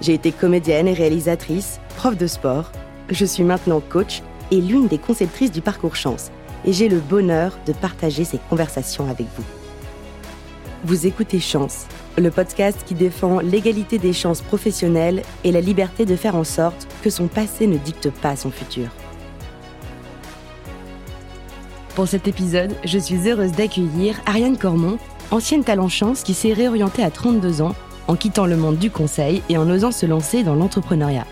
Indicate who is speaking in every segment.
Speaker 1: J'ai été comédienne et réalisatrice, prof de sport. Je suis maintenant coach et l'une des conceptrices du parcours chance. Et j'ai le bonheur de partager ces conversations avec vous. Vous écoutez Chance, le podcast qui défend l'égalité des chances professionnelles et la liberté de faire en sorte que son passé ne dicte pas son futur. Pour cet épisode, je suis heureuse d'accueillir Ariane Cormont, ancienne talent chance qui s'est réorientée à 32 ans en quittant le monde du conseil et en osant se lancer dans l'entrepreneuriat.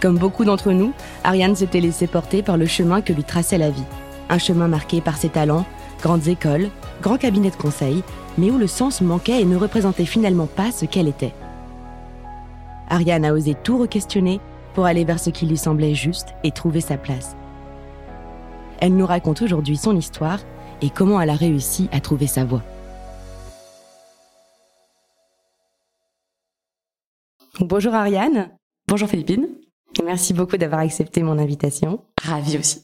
Speaker 1: Comme beaucoup d'entre nous, Ariane s'était laissée porter par le chemin que lui traçait la vie. Un chemin marqué par ses talents, grandes écoles, grands cabinets de conseil, mais où le sens manquait et ne représentait finalement pas ce qu'elle était. Ariane a osé tout re-questionner pour aller vers ce qui lui semblait juste et trouver sa place. Elle nous raconte aujourd'hui son histoire et comment elle a réussi à trouver sa voie. Bonjour Ariane.
Speaker 2: Bonjour Philippine.
Speaker 1: Merci beaucoup d'avoir accepté mon invitation.
Speaker 2: Ravie aussi.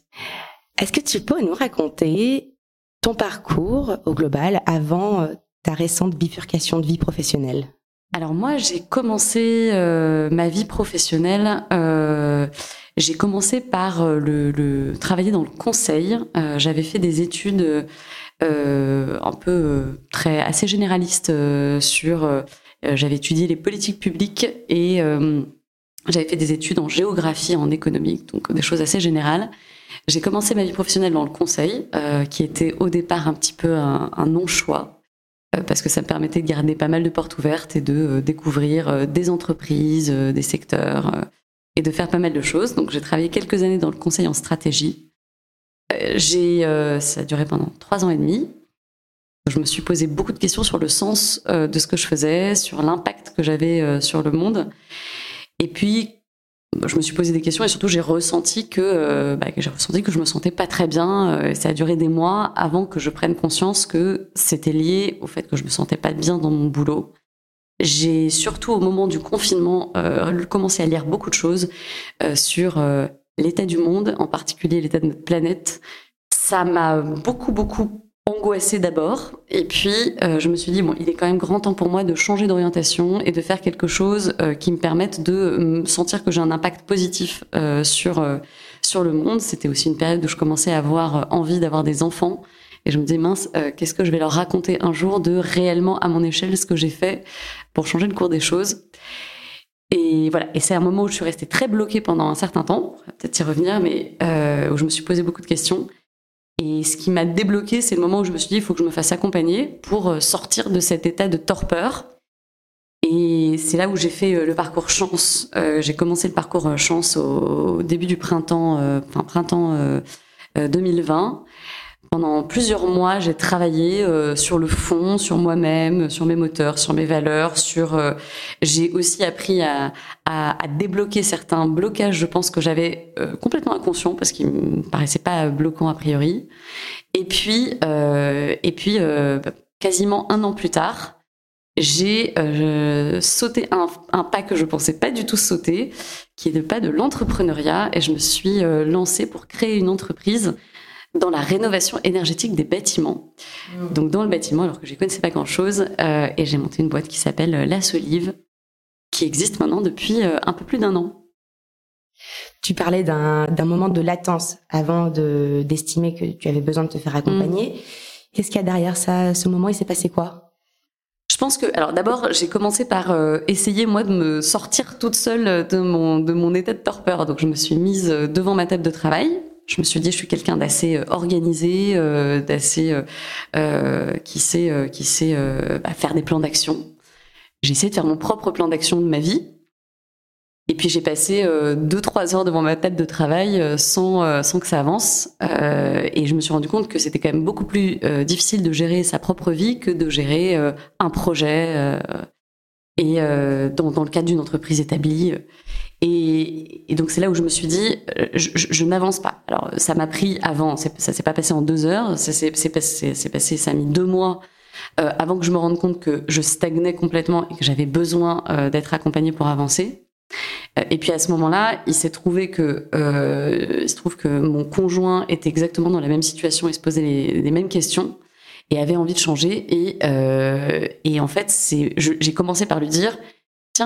Speaker 1: Est-ce que tu peux nous raconter ton parcours au global avant euh, ta récente bifurcation de vie professionnelle?
Speaker 2: Alors moi, j'ai commencé euh, ma vie professionnelle. Euh, j'ai commencé par le, le, travailler dans le conseil. J'avais fait des études un peu très assez généralistes sur j'avais étudié les politiques publiques et euh, j'avais fait des études en géographie, en économie, donc des choses assez générales. J'ai commencé ma vie professionnelle dans le conseil, euh, qui était au départ un petit peu un, non-choix, parce que ça me permettait de garder pas mal de portes ouvertes et de découvrir des entreprises, des secteurs, et de faire pas mal de choses. Donc j'ai travaillé quelques années dans le conseil en stratégie. Ça a duré pendant trois ans et demi. Je me suis posé beaucoup de questions sur le sens euh, de ce que je faisais, sur l'impact que j'avais euh, sur le monde. Et puis, je me suis posé des questions et surtout j'ai ressenti que, euh, bah, j'ai ressenti que je me sentais pas très bien. ça a duré des mois avant que je prenne conscience que c'était lié au fait que je me sentais pas bien dans mon boulot. J'ai surtout au moment du confinement commencé à lire beaucoup de choses sur l'état du monde, en particulier l'état de notre planète. Ça m'a beaucoup beaucoup angoissée d'abord. Et puis, euh, je me suis dit, bon, il est quand même grand temps pour moi de changer d'orientation et de faire quelque chose euh, qui me permette de me sentir que j'ai un impact positif euh, sur, sur le monde. C'était aussi une période où je commençais à avoir envie d'avoir des enfants. Et je me disais, mince, qu'est-ce que je vais leur raconter un jour de réellement, à mon échelle, ce que j'ai fait pour changer le cours des choses. Et voilà. Et c'est un moment où je suis restée très bloquée pendant un certain temps. peut-être y revenir, mais où je me suis posé beaucoup de questions. Et ce qui m'a débloqué, c'est le moment où je me suis dit, il faut que je me fasse accompagner pour euh, sortir de cet état de torpeur. Et c'est là où j'ai fait euh, le parcours chance. Euh, j'ai commencé le parcours chance au début du printemps, printemps 2020. Pendant plusieurs mois, j'ai travaillé euh, sur le fond, sur moi-même, sur mes moteurs, sur mes valeurs, sur. Euh, j'ai aussi appris à, à, à, débloquer certains blocages. Je pense que j'avais euh, complètement inconscient parce qu'ils me paraissaient pas bloquants a priori. Et puis, et puis, quasiment un an plus tard, j'ai sauté un, un, pas que je pensais pas du tout sauter, qui est le pas de l'entrepreneuriat, et je me suis lancée pour créer une entreprise dans la rénovation énergétique des bâtiments. Mmh. Donc dans le bâtiment, alors que je ne connaissais pas grand-chose, euh, et j'ai monté une boîte qui s'appelle euh, La Solive, qui existe maintenant depuis euh, un peu plus d'un an.
Speaker 1: Tu parlais d'un moment de latence avant d'estimer que tu avais besoin de te faire accompagner. Mmh. Qu'est-ce qu'il y a derrière ça Ce moment, il s'est passé quoi?
Speaker 2: Je pense que, alors d'abord, j'ai commencé par essayer moi de me sortir toute seule de mon de mon état de torpeur. Donc je me suis mise devant ma table de travail je me suis dit, je suis quelqu'un d'assez euh, organisé, euh, d'assez euh, qui sait, qui sait bah, faire des plans d'action. J'ai essayé de faire mon propre plan d'action de ma vie. Et puis j'ai passé deux trois heures devant ma table de travail sans sans que ça avance. et je me suis rendu compte que c'était quand même beaucoup plus difficile de gérer sa propre vie que de gérer un projet. et dans, le cadre d'une entreprise établie. Et, donc c'est là où je me suis dit, je, je, je n'avance pas. Alors ça m'a pris avant, ça s'est pas passé en deux heures, ça s'est passé, passé, ça a mis deux mois euh, avant que je me rende compte que je stagnais complètement et que j'avais besoin euh, d'être accompagnée pour avancer. Euh, et puis à ce moment-là, il s'est trouvé que il se trouve que mon conjoint était exactement dans la même situation et se posait les, les mêmes questions et avait envie de changer. Et, et en fait, j'ai commencé par lui dire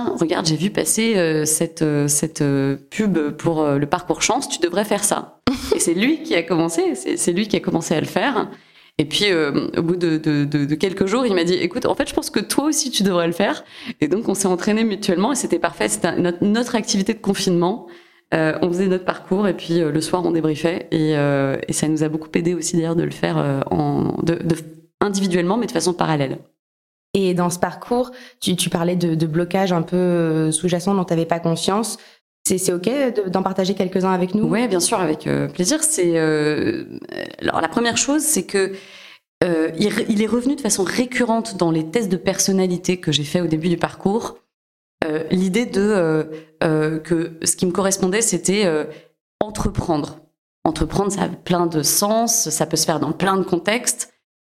Speaker 2: regarde, j'ai vu passer cette, cette pub pour le parcours chance, tu devrais faire ça. et c'est lui qui a commencé, c'est lui qui a commencé à le faire. Et puis, euh, au bout de, quelques jours, il m'a dit, écoute, en fait, je pense que toi aussi, tu devrais le faire. Et donc, on s'est entraînés mutuellement et c'était parfait. C'était notre, activité de confinement. Euh, on faisait notre parcours et puis euh, le soir, on débriefait. Et, euh, ça nous a beaucoup aidé aussi, d'ailleurs, de le faire euh, individuellement, mais de façon parallèle.
Speaker 1: Et dans ce parcours, tu, parlais de, de blocage un peu sous-jacent dont tu n'avais pas conscience. C'est OK d'en partager quelques-uns avec nous?
Speaker 2: Oui, bien sûr, avec euh, plaisir. C'est euh, alors la première chose, c'est que euh, il, est revenu de façon récurrente dans les tests de personnalité que j'ai fait au début du parcours. L'idée de que ce qui me correspondait, c'était entreprendre. Entreprendre, ça a plein de sens, ça peut se faire dans plein de contextes,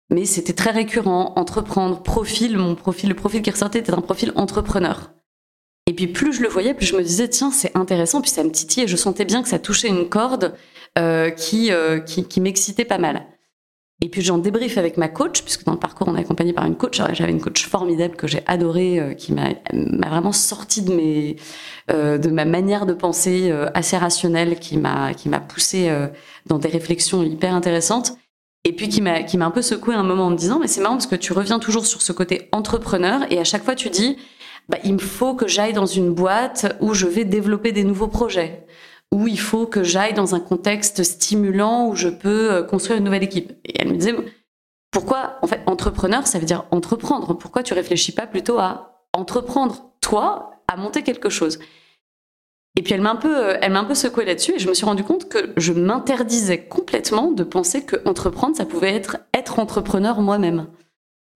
Speaker 2: mais c'était très récurrent. Entreprendre, profil, mon profil, le profil qui ressortait était un profil entrepreneur. Et puis plus je le voyais, plus je me disais tiens c'est intéressant, puis ça me titillait, je sentais bien que ça touchait une corde euh, qui, euh, qui, qui m'excitait pas mal. Et puis j'en débrief avec ma coach, puisque dans le parcours on est accompagné par une coach. J'avais une coach formidable que j'ai adorée, euh, qui m'a vraiment sorti de mes euh, de ma manière de penser euh, assez rationnelle, qui m'a qui m'a poussé dans des réflexions hyper intéressantes. Et puis qui m'a qui m'a un peu secoué un moment en me disant mais c'est marrant parce que tu reviens toujours sur ce côté entrepreneur et à chaque fois tu dis bah, il me faut que j'aille dans une boîte où je vais développer des nouveaux projets, où il faut que j'aille dans un contexte stimulant où je peux euh, construire une nouvelle équipe. Et elle me disait, pourquoi, en fait, entrepreneur, ça veut dire entreprendre? Pourquoi tu réfléchis pas plutôt à entreprendre, toi, à monter quelque chose? Et puis elle m'a un peu, euh, elle m'a un peu secoué là-dessus et je me suis rendu compte que je m'interdisais complètement de penser que entreprendre, ça pouvait être être entrepreneur moi-même.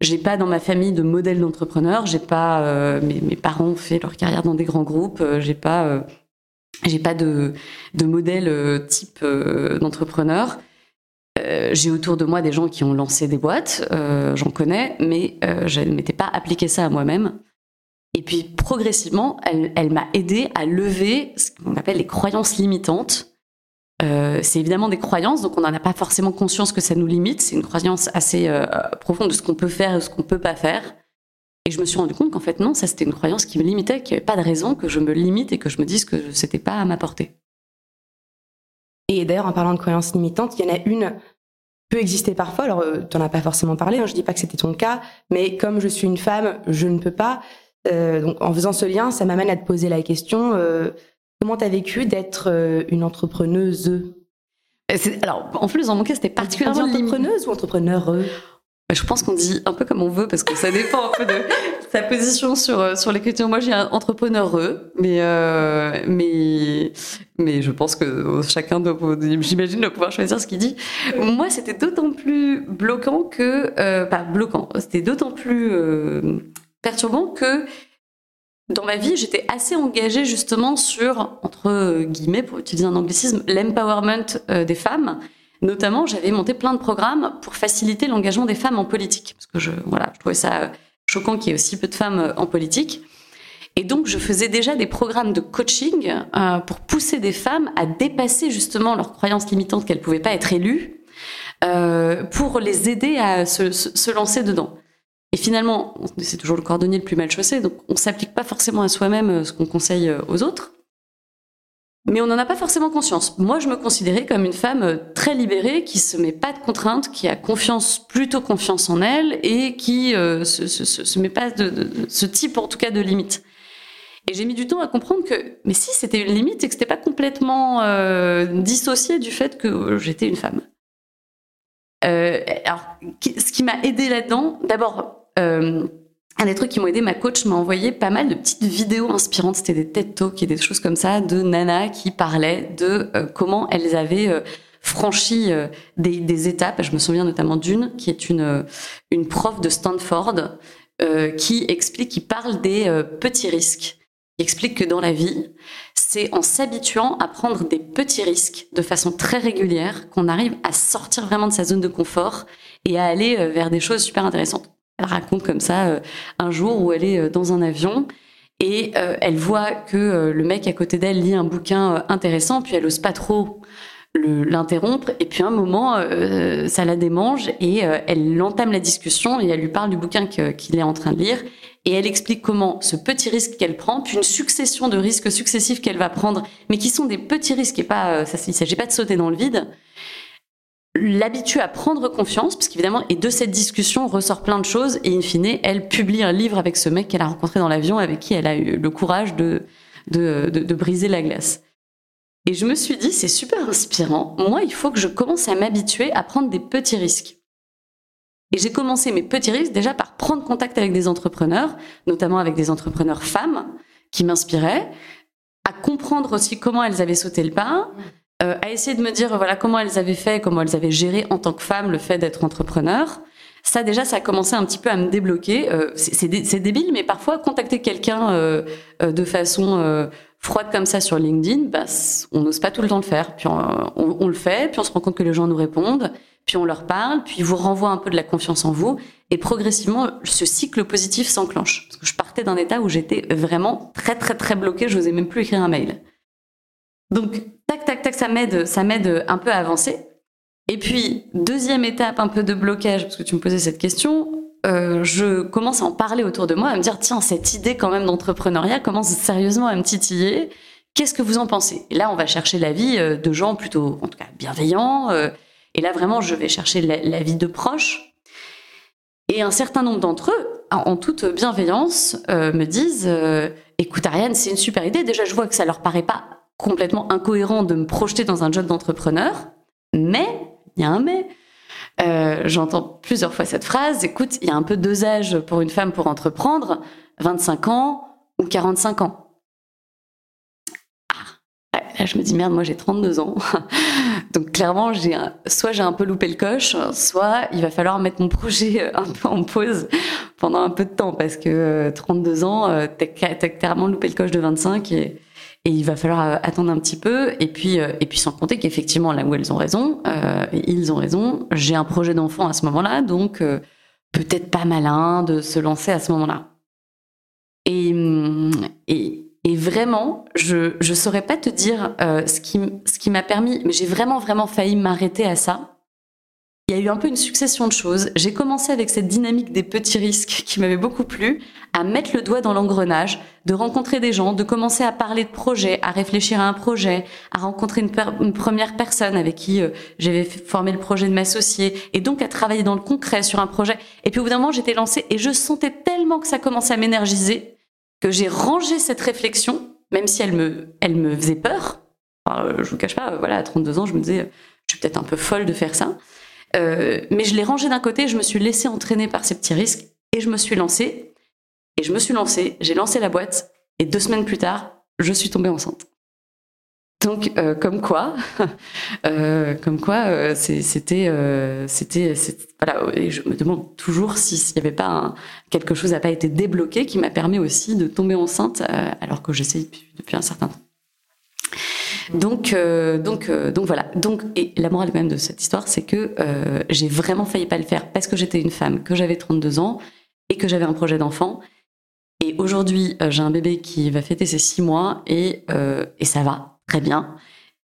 Speaker 2: J'ai pas dans ma famille de modèle d'entrepreneur. J'ai pas euh, mes, parents ont fait leur carrière dans des grands groupes. Euh, j'ai pas j'ai pas de de modèle type d'entrepreneur. j'ai autour de moi des gens qui ont lancé des boîtes, j'en connais, mais je ne m'étais pas appliqué ça à moi-même. Et puis progressivement, elle, m'a aidé à lever ce qu'on appelle les croyances limitantes euh, c'est évidemment des croyances, donc on n'en a pas forcément conscience que ça nous limite. C'est une croyance assez euh, profonde de ce qu'on peut faire et ce qu'on peut pas faire. Et je me suis rendu compte qu'en fait non, ça c'était une croyance qui me limitait, qu'il n'y avait pas de raison que je me limite et que je me dise que c'était pas à ma portée.
Speaker 1: Et d'ailleurs, en parlant de croyances limitantes, il y en a une peut exister parfois. Alors, euh, tu n'en as pas forcément parlé. Hein, je dis pas que c'était ton cas, mais comme je suis une femme, je ne peux pas. Donc, en faisant ce lien, ça m'amène à te poser la question Comment tu as vécu d'être euh, une entrepreneuse?
Speaker 2: Euh, Alors, en plus, dans mon cas, c'était particulièrement
Speaker 1: entrepreneuse ou entrepreneur?
Speaker 2: Bah, je pense qu'on dit un peu comme on veut parce que ça dépend un peu de sa position sur euh, sur les questions. Moi, j'ai un entrepreneur mais mais mais je pense que chacun doit, j'imagine, doit pouvoir choisir ce qu'il dit. Moi, c'était d'autant plus bloquant que pas bloquant. C'était d'autant plus perturbant que dans ma vie, j'étais assez engagée justement sur, entre guillemets, pour utiliser un anglicisme, l'empowerment euh, des femmes. Notamment, j'avais monté plein de programmes pour faciliter l'engagement des femmes en politique. Parce que je, voilà, je trouvais ça choquant qu'il y ait aussi peu de femmes euh, en politique. Et donc, je faisais déjà des programmes de coaching euh, pour pousser des femmes à dépasser justement leurs croyances limitantes qu'elles pouvaient pas être élues, euh, pour les aider à se, se lancer dedans. Et finalement, c'est toujours le cordonnier le plus mal chaussé, donc on s'applique pas forcément à soi-même euh, ce qu'on conseille euh, aux autres. Mais on n'en a pas forcément conscience. Moi, je me considérais comme une femme euh, très libérée, qui se met pas de contraintes, qui a confiance, plutôt confiance en elle, et qui se, se, met pas de, de, ce type, en tout cas, de limite. Et j'ai mis du temps à comprendre que, mais si c'était une limite et que c'était pas complètement euh, dissocié du fait que j'étais une femme. Euh, alors, ce qui m'a aidé là-dedans, d'abord, euh, un des trucs qui m'ont aidé, ma coach m'a envoyé pas mal de petites vidéos inspirantes. C'était des TED Talks et des choses comme ça de Nana qui parlaient de euh, comment elles avaient euh, franchi euh, des, étapes. Je me souviens notamment d'une qui est une une prof de Stanford qui explique, qui parle des petits risques. Il explique que dans la vie, c'est en s'habituant à prendre des petits risques de façon très régulière qu'on arrive à sortir vraiment de sa zone de confort et à aller vers des choses super intéressantes. Elle raconte comme ça un jour où elle est dans un avion et elle voit que le mec à côté d'elle lit un bouquin intéressant, puis elle ose pas trop l'interrompre et puis un moment euh, ça la démange et euh, elle entame la discussion et elle lui parle du bouquin qu'il est en train de lire et elle explique comment ce petit risque qu'elle prend puis une succession de risques successifs qu'elle va prendre mais qui sont des petits risques et pas euh, ça il s'agit pas de sauter dans le vide l'habitue à prendre confiance parce qu'évidemment et de cette discussion ressort plein de choses et in fine elle publie un livre avec ce mec qu'elle a rencontré dans l'avion avec qui elle a eu le courage de, de, de briser la glace et je me suis dit, c'est super inspirant. Moi, il faut que je commence à m'habituer à prendre des petits risques. Et j'ai commencé mes petits risques déjà par prendre contact avec des entrepreneurs, notamment avec des entrepreneurs femmes qui m'inspiraient, à comprendre aussi comment elles avaient sauté le pas, euh, à essayer de me dire voilà comment elles avaient fait, comment elles avaient géré en tant que femme le fait d'être entrepreneur. Ça déjà, ça a commencé un petit peu à me débloquer. Euh, c'est débile, mais parfois contacter quelqu'un euh, euh de façon euh, froide comme ça sur LinkedIn, bah, on n'ose pas tout le temps le faire. Puis on, le fait, puis on se rend compte que les gens nous répondent, puis on leur parle, puis ils vous renvoient un peu de la confiance en vous, et progressivement, ce cycle positif s'enclenche. Parce que je partais d'un état où j'étais vraiment très très très bloquée, je n'osais même plus écrire un mail. Donc, tac tac tac, ça m'aide, ça m'aide un peu à avancer. Et puis, deuxième étape un peu de blocage, parce que tu me posais cette question, euh, je commence à en parler autour de moi, à me dire tiens cette idée quand même d'entrepreneuriat commence sérieusement à me titiller. Qu'est-ce que vous en pensez? Et là, on va chercher l'avis euh, de gens plutôt, en tout cas, bienveillants. Euh, et là, vraiment, je vais chercher l'avis de proches. Et un certain nombre d'entre eux, en toute bienveillance, me disent "Écoute, Ariane, c'est une super idée. Déjà, je vois que ça leur paraît pas complètement incohérent de me projeter dans un job d'entrepreneur, mais il y a un mais." Euh, j'entends plusieurs fois cette phrase. Écoute, il y a un peu deux âges pour une femme pour entreprendre, 25 ans ou 45 ans. Ah, là, je me dis, merde, moi j'ai 32 ans. Donc clairement, j'ai soit j'ai un peu loupé le coche, soit il va falloir mettre mon projet un peu en pause pendant un peu de temps parce que 32 euh, ans, euh, t'as clairement loupé le coche de 25 et et il va falloir euh, attendre un petit peu. Et puis, euh, et puis sans compter qu'effectivement, là où elles ont raison, euh, ils ont raison, j'ai un projet d'enfant à ce moment-là, donc peut-être pas malin de se lancer à ce moment-là. Et, et, et, vraiment, je ne saurais pas te dire ce qui, ce qui m'a permis, mais j'ai vraiment, vraiment failli m'arrêter à ça il y a eu un peu une succession de choses. J'ai commencé avec cette dynamique des petits risques qui m'avait beaucoup plu, à mettre le doigt dans l'engrenage, de rencontrer des gens, de commencer à parler de projets, à réfléchir à un projet, à rencontrer une, première personne avec qui euh, j'avais formé le projet de m'associer, et donc à travailler dans le concret sur un projet. Et puis au bout d'un moment, j'étais lancée et je sentais tellement que ça commençait à m'énergiser que j'ai rangé cette réflexion, même si elle me, elle me faisait peur. Enfin, je vous cache pas, voilà, à 32 ans, je me disais, je suis peut-être un peu folle de faire ça. Euh, mais je l'ai rangé d'un côté, je me suis laissé entraîner par ces petits risques et je me suis lancée. Et je me suis lancée, j'ai lancé la boîte et deux semaines plus tard, je suis tombée enceinte. Donc, euh, comme quoi, euh, comme quoi, c'était, c'était, voilà. Je me demande toujours s'il n'y avait pas quelque chose n'a pas été débloqué qui m'a permis aussi de tomber enceinte alors que j'essaie depuis un certain temps. Donc, euh, donc, euh, donc voilà. Donc, et la morale même de cette histoire, c'est que euh, j'ai vraiment failli pas le faire parce que j'étais une femme, que j'avais 32 ans et que j'avais un projet d'enfant. Et aujourd'hui, j'ai un bébé qui va fêter ses six mois et, et ça va très bien.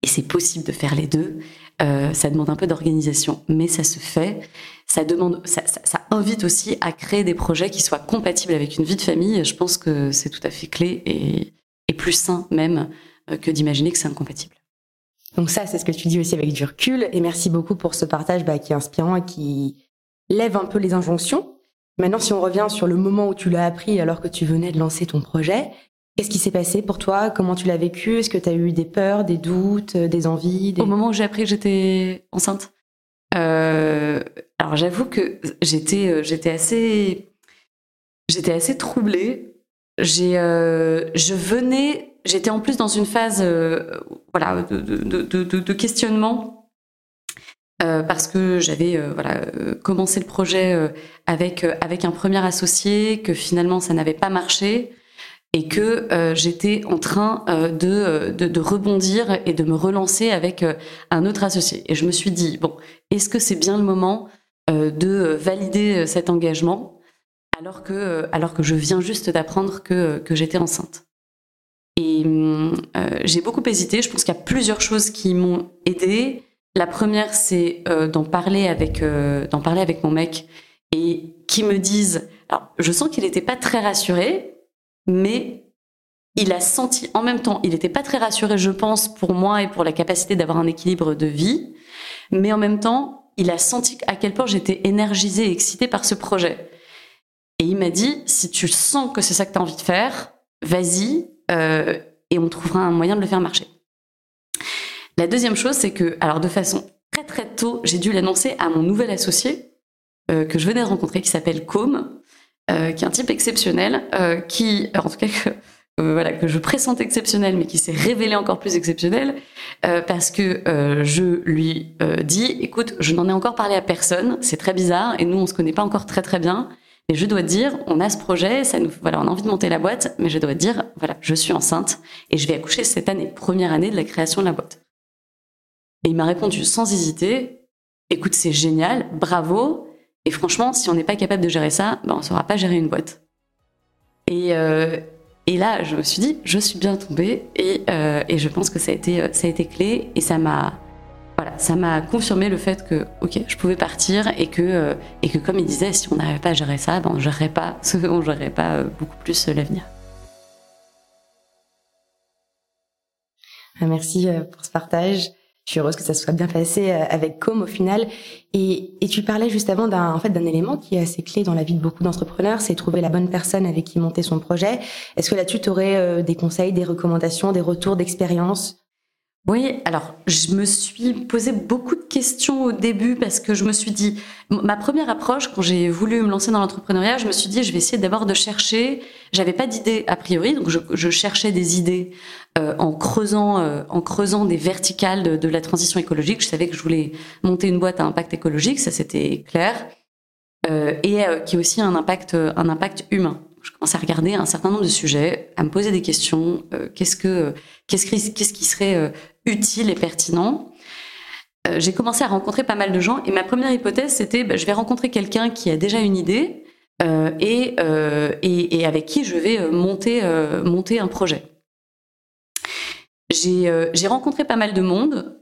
Speaker 2: Et c'est possible de faire les deux. ça demande un peu d'organisation, mais ça se fait. Ça demande, ça, ça, invite aussi à créer des projets qui soient compatibles avec une vie de famille. Je pense que c'est tout à fait clé et, et plus sain même que d'imaginer que c'est incompatible.
Speaker 1: Donc ça, c'est ce que tu dis aussi avec du recul. Et merci beaucoup pour ce partage bah, qui est inspirant et qui lève un peu les injonctions. Maintenant, si on revient sur le moment où tu l'as appris alors que tu venais de lancer ton projet, qu'est-ce qui s'est passé pour toi? Comment tu l'as vécu? Est-ce que tu as eu des peurs, des doutes, euh, des envies
Speaker 2: Au moment où j'ai appris que j'étais enceinte euh, Alors j'avoue que j'étais euh, j'étais assez j'étais assez troublée. J'ai je venais j'étais en plus dans une phase euh, voilà, de, de, de, de questionnement parce que j'avais voilà commencé le projet avec avec un premier associé que finalement ça n'avait pas marché et que j'étais en train de, de rebondir et de me relancer avec un autre associé et je me suis dit bon est-ce que c'est bien le moment de valider cet engagement alors que, alors que je viens juste d'apprendre que, que j'étais enceinte? Et euh, j'ai beaucoup hésité. Je pense qu'il y a plusieurs choses qui m'ont aidé. La première, c'est euh, d'en parler avec euh, d'en parler avec mon mec et qui me disent. Alors, je sens qu'il n'était pas très rassuré, mais il a senti en même temps, il n'était pas très rassuré, je pense, pour moi et pour la capacité d'avoir un équilibre de vie, mais en même temps, il a senti à quel point j'étais énergisée et excitée par ce projet. Et il m'a dit, si tu sens que c'est ça que tu as envie de faire, vas-y, euh, et on trouvera un moyen de le faire marcher. La deuxième chose, c'est que, alors de façon très très tôt, j'ai dû l'annoncer à mon nouvel associé euh, que je venais de rencontrer, qui s'appelle Com, euh, qui est un type exceptionnel, qui, en tout cas, que, voilà, que je pressente exceptionnel, mais qui s'est révélé encore plus exceptionnel, parce que je lui dis, écoute, je n'en ai encore parlé à personne, c'est très bizarre, et nous, on se connaît pas encore très très bien, et je dois dire, on a ce projet, ça nous, voilà, on a envie de monter la boîte, mais je dois dire, voilà, je suis enceinte et je vais accoucher cette année, première année de la création de la boîte. Et il m'a répondu sans hésiter, écoute, c'est génial, bravo. Et franchement, si on n'est pas capable de gérer ça, ben, on ne saura pas gérer une boîte. Et, euh, et là, je me suis dit, je suis bien tombée et, euh, et je pense que ça a été, ça a été clé et ça m'a voilà, ça m'a confirmé le fait que, ok, je pouvais partir et que, euh, et que comme il disait, si on n'arrivait pas à gérer ça, ben on ne gérerait pas, on gérerait pas euh, beaucoup plus euh, l'avenir.
Speaker 1: Ah, merci pour ce partage. Je suis heureuse que ça soit bien passé avec Com au final. Et, et tu parlais juste avant d'un en fait d'un élément qui est assez clé dans la vie de beaucoup d'entrepreneurs, c'est trouver la bonne personne avec qui monter son projet. Est-ce que là-dessus tu aurais des conseils, des recommandations, des retours d'expérience?
Speaker 2: Oui, alors je me suis posé beaucoup de questions au début parce que je me suis dit, ma première approche quand j'ai voulu me lancer dans l'entrepreneuriat, je me suis dit, je vais essayer d'abord de chercher. J'avais pas d'idées a priori, donc je, cherchais des idées euh, en creusant, euh, en creusant des verticales de, la transition écologique. Je savais que je voulais monter une boîte à impact écologique, ça c'était clair, euh, et qui a aussi un impact, un impact humain je commençais à regarder un certain nombre de sujets, à me poser des questions. Euh, qu'est-ce que qu'est-ce qui, serait euh, utile et pertinent euh, J'ai commencé à rencontrer pas mal de gens et ma première hypothèse c'était bah, je vais rencontrer quelqu'un qui a déjà une idée et, et, avec qui je vais monter monter un projet. J'ai j'ai rencontré pas mal de monde.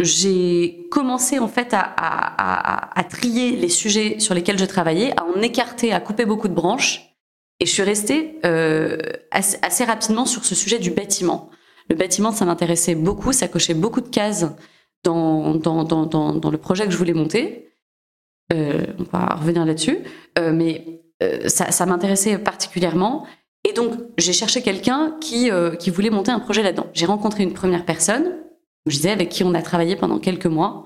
Speaker 2: J'ai commencé en fait à, à trier les sujets sur lesquels je travaillais, à en écarter, à couper beaucoup de branches et je suis restée euh, assez, rapidement sur ce sujet du bâtiment. Le bâtiment, ça m'intéressait beaucoup, ça cochait beaucoup de cases dans, le projet que je voulais monter. Euh, on va revenir là-dessus. Euh, mais euh, ça, m'intéressait particulièrement. Et donc, j'ai cherché quelqu'un qui, qui voulait monter un projet là-dedans. J'ai rencontré une première personne, je disais, avec qui on a travaillé pendant quelques mois.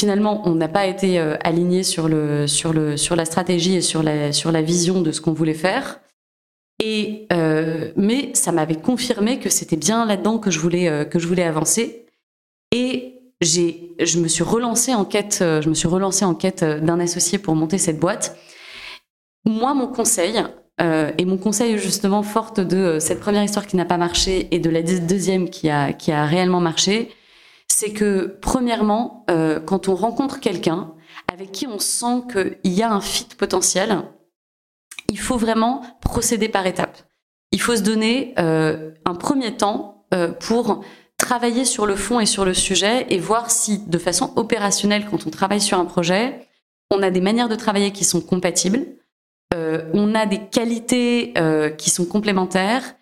Speaker 2: Finalement, on n'a pas été euh, aligné sur le sur le sur la stratégie et sur la sur la vision de ce qu'on voulait faire. Et euh, mais ça m'avait confirmé que c'était bien là-dedans que je voulais euh, que je voulais avancer. Et j'ai je me suis relancée en quête je me suis relancée en quête d'un associé pour monter cette boîte. Moi, mon conseil et mon conseil justement forte de cette première histoire qui n'a pas marché et de la deuxième qui a qui a réellement marché, c'est que premièrement, euh, quand on rencontre quelqu'un avec qui on sent qu'il y a un fit potentiel, il faut vraiment procéder par étapes. Il faut se donner euh, un premier temps euh, pour travailler sur le fond et sur le sujet et voir si, de façon opérationnelle, quand on travaille sur un projet, on a des manières de travailler qui sont compatibles, on a des qualités qui sont complémentaires,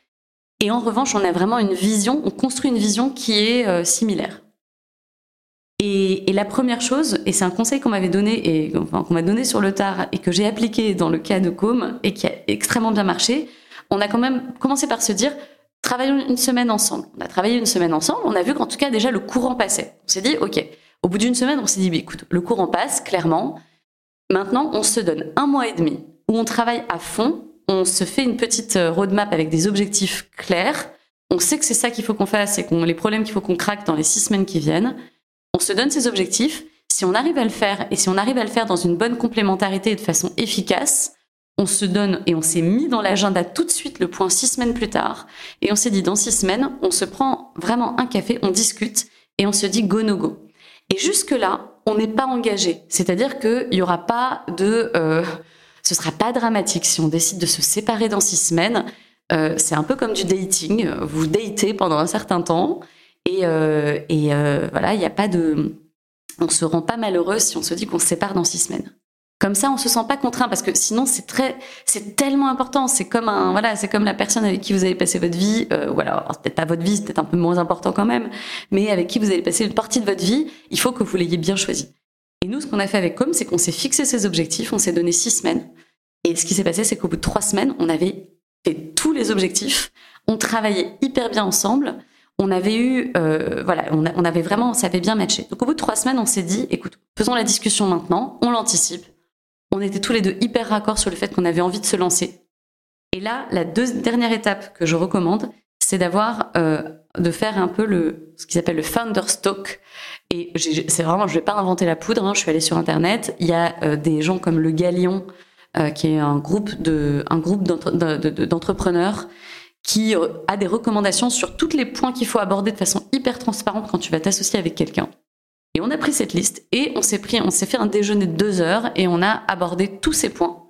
Speaker 2: et en revanche, on a vraiment une vision, on construit une vision qui est similaire. Et, la première chose, et c'est un conseil qu'on m'avait donné et qu'on m'a donné sur le tard et que j'ai appliqué dans le cas de Com et qui a extrêmement bien marché, on a quand même commencé par se dire travaillons une semaine ensemble. On a travaillé une semaine ensemble, on a vu qu'en tout cas déjà le courant passait. On s'est dit ok. Au bout d'une semaine, on s'est dit écoute, le courant passe clairement. Maintenant, on se donne un mois et demi où on travaille à fond. On se fait une petite euh, roadmap avec des objectifs clairs. On sait que c'est ça qu'il faut qu'on fasse et qu'on les problèmes qu'il faut qu'on craque dans les six semaines qui viennent on se donne ses objectifs. Si on arrive à le faire et si on arrive à le faire dans une bonne complémentarité et de façon efficace, on se donne et on s'est mis dans l'agenda tout de suite le point six semaines plus tard et on s'est dit dans six semaines, on se prend vraiment un café, on discute et on se dit go no go. Et jusque là, on n'est pas engagé, c'est-à-dire qu'il y aura pas de, euh, ce sera pas dramatique si on décide de se séparer dans six semaines. Euh, c'est un peu comme du dating, vous datez pendant un certain temps et, euh, euh, voilà, il n'y a pas de, on se rend pas malheureux si on se dit qu'on se sépare dans six semaines. Comme ça, on se sent pas contraint parce que sinon c'est très, c'est tellement important. C'est comme un, voilà, c'est comme la personne avec qui vous allez passer votre vie. Euh, voilà, peut-être pas votre vie, c'est peut-être un peu moins important quand même, mais avec qui vous allez passer une partie de votre vie, il faut que vous l'ayez bien choisi. Et nous, ce qu'on a fait avec Com, c'est qu'on s'est fixé ses objectifs, on s'est donné six semaines. Et ce qui s'est passé, c'est qu'au bout de trois semaines, on avait fait tous les objectifs, on travaillait hyper bien ensemble, on avait eu, euh, voilà, on, avait vraiment, ça avait bien matché. Donc au bout de trois semaines, on s'est dit, écoute, faisons la discussion maintenant, on l'anticipe, on était tous les deux hyper raccords sur le fait qu'on avait envie de se lancer. Et là, la dernière étape que je recommande, c'est d'avoir, euh, de faire un peu le, ce qu'ils appelle le founder stock. Et c'est vraiment, je vais pas inventer la poudre. Hein, je suis allée sur internet. Il y a euh, des gens comme le Galion, qui est un groupe de, un groupe d'entrepreneurs qui euh, a des recommandations sur tous les points qu'il faut aborder de façon hyper transparente quand tu vas t'associer avec quelqu'un. Et on a pris cette liste et on s'est pris, on s'est fait un déjeuner de deux heures et on a abordé tous ces points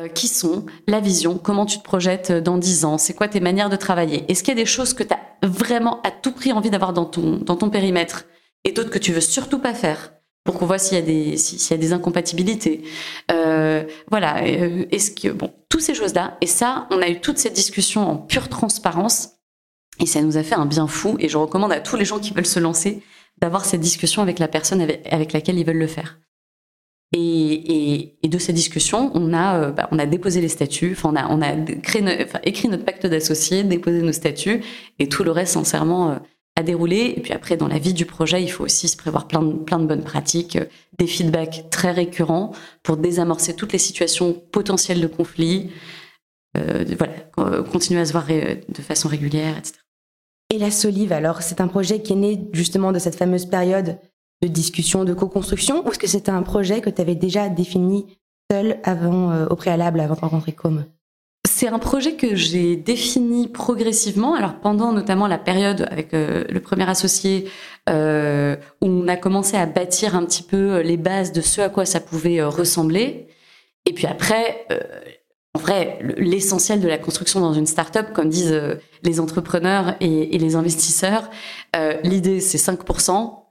Speaker 2: euh, qui sont la vision, comment tu te projettes dans dix ans, c'est quoi tes manières de travailler, est-ce qu'il y a des choses que tu as vraiment à tout prix envie d'avoir dans ton, dans ton périmètre et d'autres que tu veux surtout pas faire? Pour qu'on voit s'il y a des s'il y a des incompatibilités. Euh, voilà, euh, est-ce que bon, toutes ces choses-là et ça, on a eu toute cette discussion en pure transparence et ça nous a fait un bien fou et je recommande à tous les gens qui veulent se lancer d'avoir cette discussion avec la personne avec, laquelle ils veulent le faire. Et, et, de ces discussions, on a, euh, bah, on a déposé les statuts, on a, on a écrit notre pacte d'associés, déposé nos statuts, et tout le reste, sincèrement, euh, a déroulé. Et puis après, dans la vie du projet, il faut aussi se prévoir plein de, plein de bonnes pratiques, euh, des feedbacks très récurrents pour désamorcer toutes les situations potentielles de conflit. Euh, voilà, continuer à se voir de façon régulière, etc.
Speaker 1: Et la Solive, alors, c'est un projet qui est né justement de cette fameuse période de discussion, de co-construction, ou est-ce que c'était un projet que tu avais déjà défini seul avant, euh, au préalable, avant de rencontrer Com
Speaker 2: c'est un projet que j'ai défini progressivement. Alors pendant notamment la période avec euh, le premier associé, euh, où on a commencé à bâtir un petit peu les bases de ce à quoi ça pouvait ressembler. Et puis après, en vrai, l'essentiel de la construction dans une start-up, comme disent euh, les entrepreneurs et, les investisseurs, euh, l'idée c'est 5%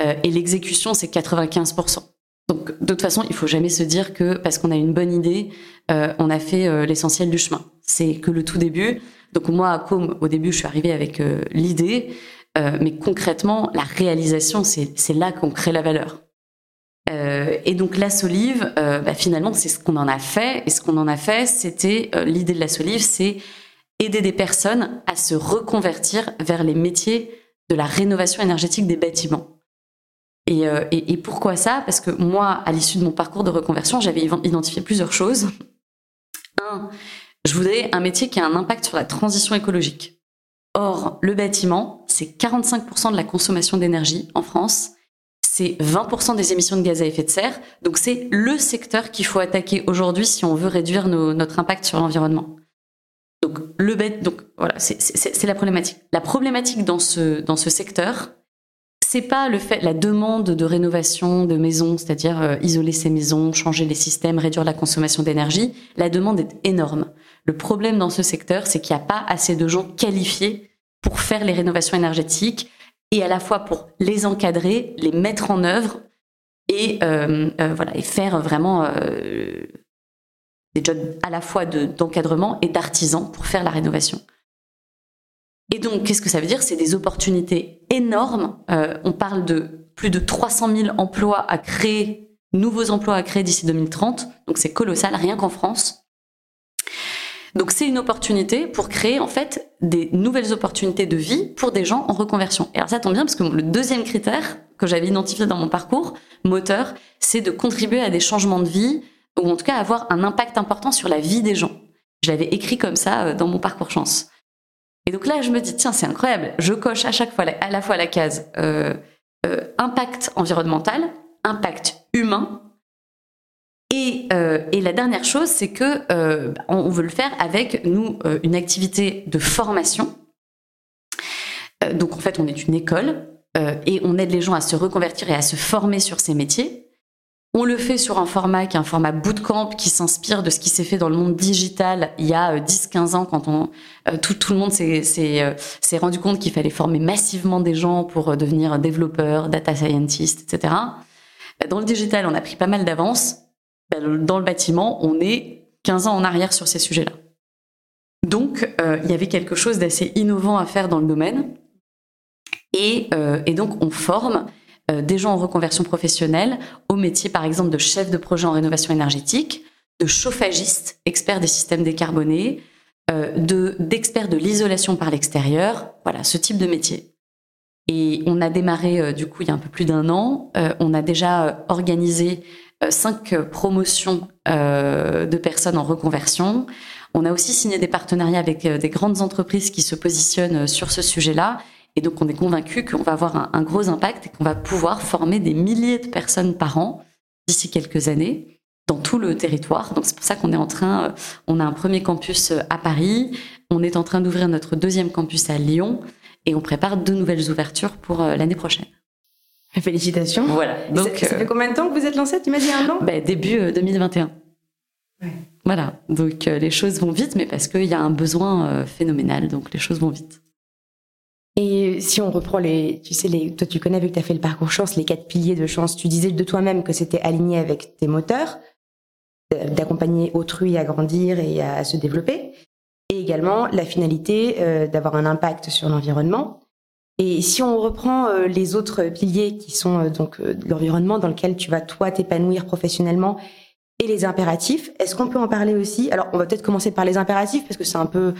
Speaker 2: euh, et l'exécution c'est 95%. Donc de toute façon, il faut jamais se dire que parce qu'on a une bonne idée, on a fait l'essentiel du chemin. C'est que le tout début. Donc moi, à Com, au début, je suis arrivée avec l'idée, mais concrètement, la réalisation, c'est là qu'on crée la valeur. Euh, et donc la solive, euh, bah, finalement, c'est ce qu'on en a fait. Et ce qu'on en a fait, c'était euh, l'idée de la solive, c'est aider des personnes à se reconvertir vers les métiers de la rénovation énergétique des bâtiments. Et, et, et pourquoi ça? Parce que moi, à l'issue de mon parcours de reconversion, j'avais identifié plusieurs choses. Un, je voudrais un métier qui a un impact sur la transition écologique. Or, le bâtiment, c'est 45% de la consommation d'énergie en France c'est 20% des émissions de gaz à effet de serre. Donc c'est le secteur qu'il faut attaquer aujourd'hui si on veut réduire notre impact sur l'environnement. Donc le bête, donc voilà, c'est la problématique. La problématique dans ce dans ce secteur, c'est pas le fait la demande de rénovation de maisons, c'est-à-dire euh, isoler ces maisons, changer les systèmes, réduire la consommation d'énergie. La demande est énorme. Le problème dans ce secteur, c'est qu'il n'y a pas assez de gens qualifiés pour faire les rénovations énergétiques, et à la fois pour les encadrer, les mettre en œuvre et euh, euh, faire vraiment des jobs à la fois d'encadrement et d'artisans pour faire la rénovation. Et donc, qu'est-ce que ça veut dire? C'est des opportunités énormes. on parle de plus de 300 000 emplois à créer, nouveaux emplois à créer d'ici 2030. Donc, c'est colossal, rien qu'en France. Donc c'est une opportunité pour créer en fait des nouvelles opportunités de vie pour des gens en reconversion. Et alors ça tombe bien parce que le deuxième critère que j'avais identifié dans mon parcours moteur, c'est de contribuer à des changements de vie ou en tout cas avoir un impact important sur la vie des gens. Je l'avais écrit comme ça euh, dans mon parcours chance. Et donc là, je me dis, tiens, c'est incroyable. Je coche à chaque fois à la fois la case euh, euh, impact environnemental, impact humain. Et, et la dernière chose, c'est que on veut le faire avec nous une activité de formation. donc en fait, on est une école et on aide les gens à se reconvertir et à se former sur ces métiers. On le fait sur un format qui est un format bootcamp qui s'inspire de ce qui s'est fait dans le monde digital il y a 10-15 euh, ans quand on, euh, tout, le monde euh, s'est rendu compte qu'il fallait former massivement des gens pour devenir développeurs, data scientists, etc. Dans le digital, on a pris pas mal d'avance. Dans le bâtiment, on est 15 ans en arrière sur ces sujets-là. Donc, il y avait quelque chose d'assez innovant à faire dans le domaine. Et donc, on forme euh, des gens en reconversion professionnelle au métier, par exemple, de chef de projet en rénovation énergétique, de chauffagiste, expert des systèmes décarbonés, euh, de d'expert de l'isolation par l'extérieur, voilà, ce type de métier. Et on a démarré euh, du coup il y a un peu plus d'un an. on a déjà organisé cinq promotions de personnes en reconversion. On a aussi signé des partenariats avec des grandes entreprises qui se positionnent sur ce sujet-là et donc, on est convaincu qu'on va avoir un, gros impact et qu'on va pouvoir former des milliers de personnes par an d'ici quelques années dans tout le territoire. Donc, c'est pour ça qu'on est en train, euh, on a un premier campus euh, à Paris, on est en train d'ouvrir notre deuxième campus à Lyon et on prépare deux nouvelles ouvertures pour euh, l'année prochaine.
Speaker 1: Félicitations.
Speaker 2: Voilà.
Speaker 1: Donc, ça, fait combien de temps que vous êtes lancé Tu m'as dit un an?
Speaker 2: ben, Début 2021. Ouais. Voilà. Donc, les choses vont vite, mais parce qu'il y a un besoin phénoménal. Donc, les choses vont vite.
Speaker 1: Si on reprend les, tu sais, les, toi tu connais vu que tu as fait le parcours chance, les quatre piliers de chance, tu disais de toi-même que c'était aligné avec tes moteurs, d'accompagner autrui à grandir et à se développer, et également la finalité euh, d'avoir un impact sur l'environnement. Et si on reprend euh, les autres piliers qui sont euh, donc l'environnement dans lequel tu vas toi t'épanouir professionnellement et les impératifs, est-ce qu'on peut en parler aussi? Alors on va peut-être commencer par les impératifs parce que c'est un peu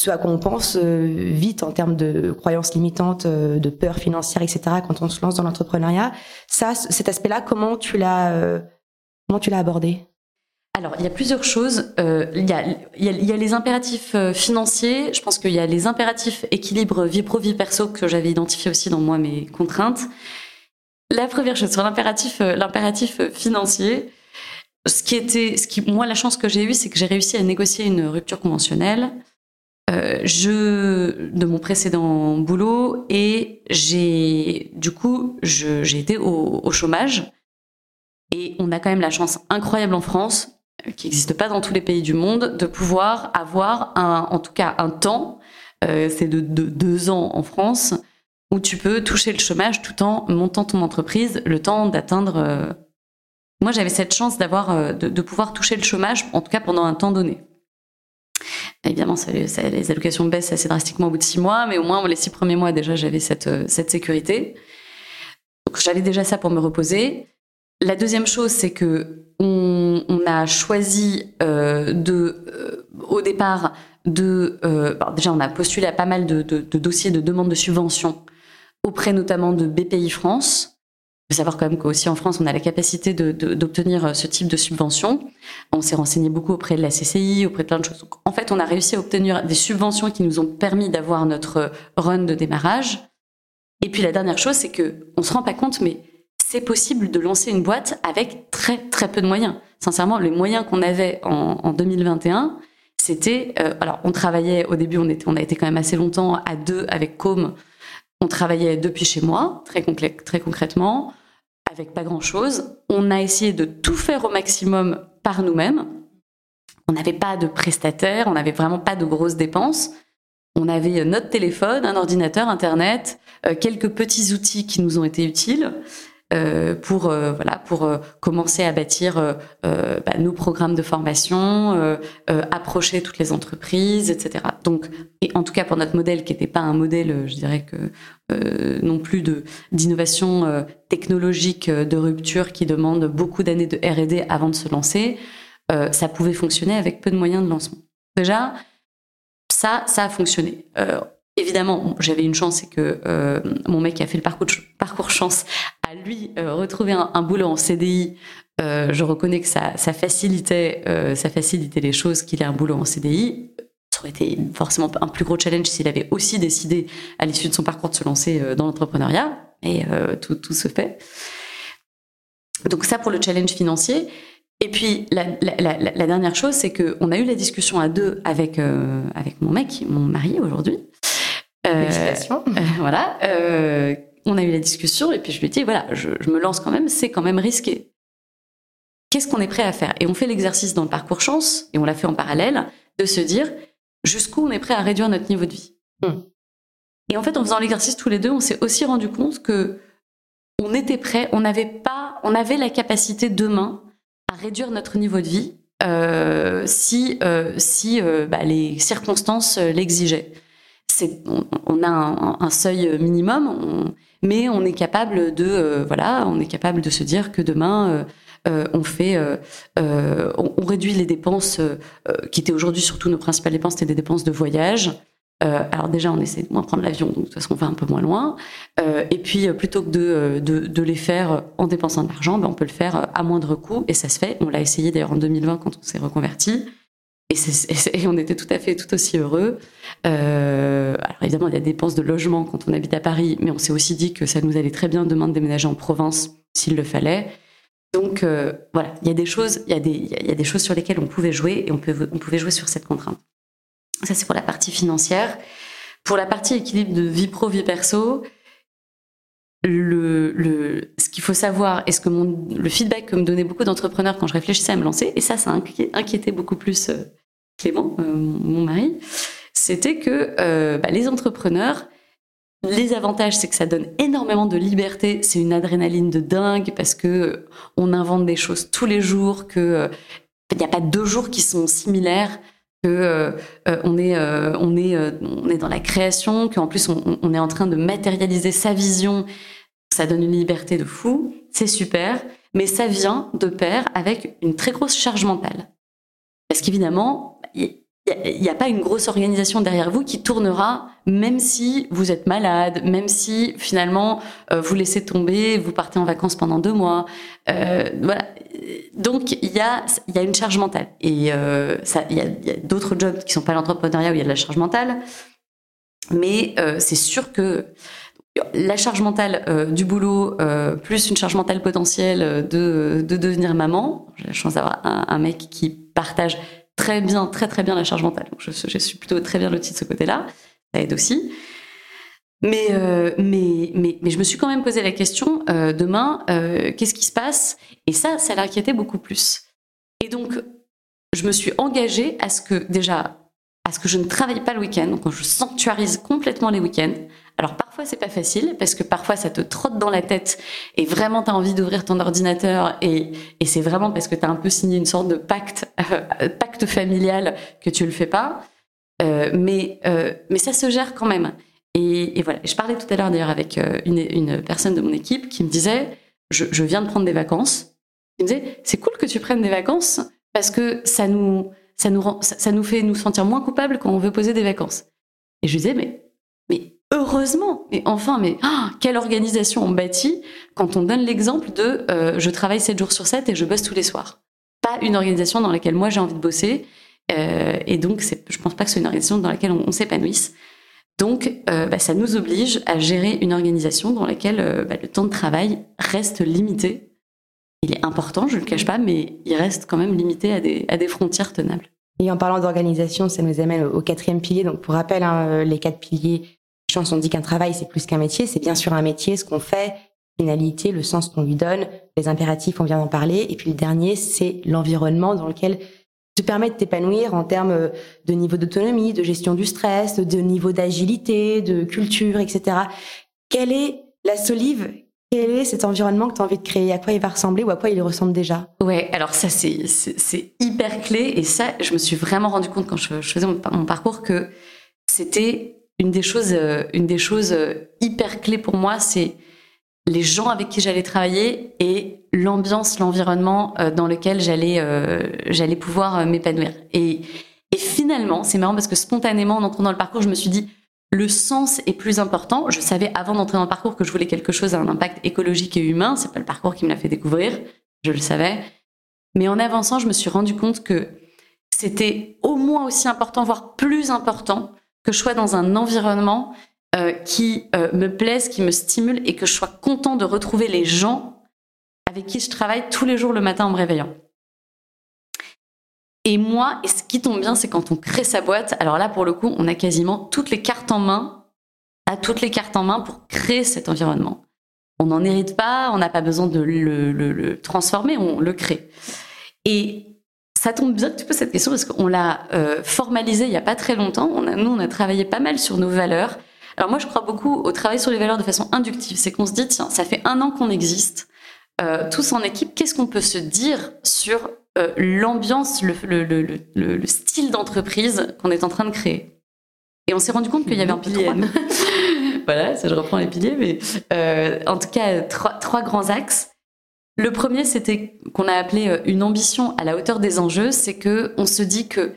Speaker 1: ce à quoi on pense euh, vite en termes de croyances limitantes, euh, de peur financière, etc. Quand on se lance dans l'entrepreneuriat, ça, cet aspect-là, comment tu l'as, euh, comment tu l'as abordé?
Speaker 2: Alors, il y a plusieurs choses. il, y a, les impératifs financiers. Je pense qu'il y a les impératifs équilibre vie pro vie perso que j'avais identifié aussi dans moi mes contraintes. La première chose sur l'impératif, l'impératif financier, ce qui était, ce qui, moi, la chance que j'ai eue, c'est que j'ai réussi à négocier une rupture conventionnelle euh, de mon précédent boulot et j'ai du coup j'ai été au, chômage. Et on a quand même la chance incroyable en France euh, qui n'existe pas dans tous les pays du monde de pouvoir avoir un en tout cas un temps euh, c'est de, deux ans en France où tu peux toucher le chômage tout en montant ton entreprise le temps d'atteindre moi j'avais cette chance d'avoir de pouvoir toucher le chômage en tout cas pendant un temps donné Évidemment, ça, les allocations baissent assez drastiquement au bout de six mois, mais au moins les six premiers mois déjà j'avais cette, euh, sécurité. Donc j'avais déjà ça pour me reposer. La deuxième chose, c'est que on, a choisi euh, de, euh, au départ, de, déjà on a postulé à pas mal de, de, de dossiers de demande de subvention auprès notamment de BPI France faut savoir quand même qu'aussi en France, on a la capacité d'obtenir euh, ce type de subvention. On s'est renseigné beaucoup auprès de la CCI, auprès de plein de choses. En fait, on a réussi à obtenir des subventions qui nous ont permis d'avoir notre run de démarrage. Et puis la dernière chose, c'est que on se rend pas compte, mais c'est possible de lancer une boîte avec très très peu de moyens. Sincèrement, les moyens qu'on avait en, en 2021, c'était euh, alors on travaillait au début, on était, on a été quand même assez longtemps à deux avec Com. On travaillait depuis chez moi, très, très concrètement avec pas grand-chose. On a essayé de tout faire au maximum par nous-mêmes. On n'avait pas de prestataire, on n'avait vraiment pas de grosses dépenses. On avait notre téléphone, un ordinateur, Internet, euh, quelques petits outils qui nous ont été utiles. Euh, pour euh, voilà pour euh, commencer à bâtir bah, nos programmes de formation, approcher toutes les entreprises, etc. Donc, et en tout cas pour notre modèle qui n'était pas un modèle, je dirais que non plus de d'innovation technologique de rupture qui demande beaucoup d'années de R&D avant de se lancer, ça pouvait fonctionner avec peu de moyens de lancement. Déjà, ça, ça a fonctionné. Évidemment, j'avais une chance, c'est que mon mec a fait le parcours, parcours chance lui euh, retrouvé un, boulot en CDI. Euh, je reconnais que ça, ça facilitait, ça facilitait les choses qu'il ait un boulot en CDI. Ça aurait été forcément un plus gros challenge s'il avait aussi décidé à l'issue de son parcours de se lancer dans l'entrepreneuriat. Et tout, tout se fait. donc ça pour le challenge financier. Et puis la, dernière chose, c'est qu'on a eu la discussion à deux avec avec mon mec, mon mari aujourd'hui.
Speaker 1: Félicitations.
Speaker 2: voilà. On a eu la discussion et puis je lui ai dit voilà, je, je me lance quand même, c'est quand même risqué. Qu'est-ce qu'on est prêt à faire? Et on fait l'exercice dans le parcours chance et on l'a fait en parallèle de se dire jusqu'où on est prêt à réduire notre niveau de vie. Hmm. Et en fait, en faisant l'exercice tous les deux, on s'est aussi rendu compte que on était prêt, on n'avait pas, on avait la capacité demain à réduire notre niveau de vie euh, si euh, si euh, bah, les circonstances l'exigeaient. On, a un, seuil minimum, mais on est capable de voilà, on est capable de se dire que demain euh, on fait, euh, euh, on, réduit les dépenses qui étaient aujourd'hui surtout nos principales dépenses, c'était des dépenses de voyage. alors déjà, on essaie de moins prendre l'avion, donc de toute façon, on va un peu moins loin. et puis, plutôt que de, de, les faire en dépensant de l'argent, ben, on peut le faire à moindre coût, et ça se fait. On l'a essayé d'ailleurs en 2020 quand on s'est reconverti. Et, on était tout à fait tout aussi heureux. alors évidemment, il y a des dépenses de logement quand on habite à Paris, mais on s'est aussi dit que ça nous allait très bien demain de déménager en province s'il le fallait. Donc euh, voilà, il y a des choses, il y a des, choses sur lesquelles on pouvait jouer et on pouvait jouer sur cette contrainte. Ça c'est pour la partie financière. Pour la partie équilibre de vie pro vie perso, le, le, ce qu'il faut savoir et ce que mon, le feedback que me donnaient beaucoup d'entrepreneurs quand je réfléchissais à me lancer, et ça, ça inquiétait beaucoup plus euh, Clément, euh, mon mari, c'était que bah, les entrepreneurs les avantages, c'est que ça donne énormément de liberté. C'est une adrénaline de dingue parce que on invente des choses tous les jours, que euh, il n'y a pas deux jours qui sont similaires, que euh, euh, on est on est on est dans la création, qu'en plus on, on, est en train de matérialiser sa vision. Ça donne une liberté de fou. C'est super, mais ça vient de pair avec une très grosse charge mentale. Parce qu'évidemment, il n'y a, pas une grosse organisation derrière vous qui tournera, même si vous êtes malade, même si finalement euh, vous laissez tomber, vous partez en vacances pendant deux mois. Euh, voilà. Donc il y a, une charge mentale. Et euh, il y a, d'autres jobs qui sont pas l'entrepreneuriat où il y a de la charge mentale, mais c'est sûr que la charge mentale du boulot plus une charge mentale potentielle de, de devenir maman. J'ai la chance d'avoir un mec qui partage très bien, très très bien la charge mentale. Je, suis plutôt très bien lotie de ce côté-là. Ça aide aussi. Mais, euh, mais, mais, mais, je me suis quand même posé la question, euh, demain, euh, qu'est-ce qui se passe? Et ça, ça l'inquiétait beaucoup plus. Et donc, je me suis engagée à ce que, déjà, à ce que je ne travaille pas le week-end, donc je sanctuarise complètement les week-ends. Alors parfois c'est pas facile parce que parfois ça te trotte dans la tête et vraiment tu as envie d'ouvrir ton ordinateur et, et c'est vraiment parce que tu as un peu signé une sorte de pacte pacte familial que tu le fais pas. Euh, mais euh, mais ça se gère quand même. Et, voilà, je parlais tout à l'heure d'ailleurs avec euh, une, personne de mon équipe qui me disait je, viens de prendre des vacances. Il me disait c'est cool que tu prennes des vacances parce que ça nous ça nous rend, ça, nous fait nous sentir moins coupables quand on veut poser des vacances. Et je disais mais mais heureusement, mais enfin, mais ah, quelle organisation on bâtit quand on donne l'exemple de euh, je travaille 7 jours sur 7 et je bosse tous les soirs. Une organisation dans laquelle moi j'ai envie de bosser. Euh, et donc, je pense pas que c'est une organisation dans laquelle on, s'épanouisse. Donc, euh, bah, ça nous oblige à gérer une organisation dans laquelle bah, le temps de travail reste limité. Il est important, je ne le cache pas, mais il reste quand même limité à des, à des frontières tenables.
Speaker 1: Et en parlant d'organisation, ça nous amène au quatrième pilier. Donc, pour rappel, hein, les quatre piliers on dit qu'un travail, c'est plus qu'un métier. C'est bien sûr un métier, ce qu'on fait, finalité, le sens qu'on lui donne, les impératifs, on vient d'en parler. Et puis le dernier, c'est l'environnement dans lequel te permet de t'épanouir en termes de niveau d'autonomie, de gestion du stress, de niveau d'agilité, de culture, etc. Quelle est la solive? Quel est cet environnement que tu as envie de créer? À quoi il va ressembler ou à quoi il ressemble déjà?
Speaker 2: Ouais, alors ça c'est c'est hyper clé. Et ça je me suis vraiment rendu compte quand je, faisais mon parcours que c'était une des choses, euh, une des choses euh, hyper clés pour moi, c'est les gens avec qui j'allais travailler et l'ambiance, l'environnement euh, dans lequel j'allais, j'allais pouvoir m'épanouir. Et, et finalement, c'est marrant parce que spontanément, en entrant dans le parcours, je me suis dit, le sens est plus important. Je savais avant d'entrer dans le parcours que je voulais quelque chose à un impact écologique et humain. C'est pas le parcours qui me l'a fait découvrir. Je le savais. Mais en avançant, je me suis rendu compte que c'était au moins aussi important, voire plus important, que je sois dans un environnement euh, qui euh, me plaise, qui me stimule et que je sois content de retrouver les gens avec qui je travaille tous les jours le matin en me réveillant. Et moi, et ce qui tombe bien, c'est quand on crée sa boîte, alors là, pour le coup, on a quasiment toutes les cartes en main, à toutes les cartes en main pour créer cet environnement. On n'en hérite pas, on n'a pas besoin de le, transformer, on le crée. Et ça tombe bien que tu poses cette question parce qu'on l'a euh, formalisé il n'y a pas très longtemps. Nous, on a travaillé pas mal sur nos valeurs. Alors moi, je crois beaucoup au travail sur les valeurs de façon inductive. C'est qu'on se dit, tiens, ça fait un an qu'on existe, euh, tous en équipe, qu'est-ce qu'on peut se dire sur euh, l'ambiance, le, le, style d'entreprise qu'on est en train de créer? Et on s'est rendu compte qu'il y avait un pilier. voilà, ça je reprends les piliers, mais euh, en tout cas, trois, trois grands axes. Le premier, c'était qu'on a appelé une ambition à la hauteur des enjeux. C'est que on se dit que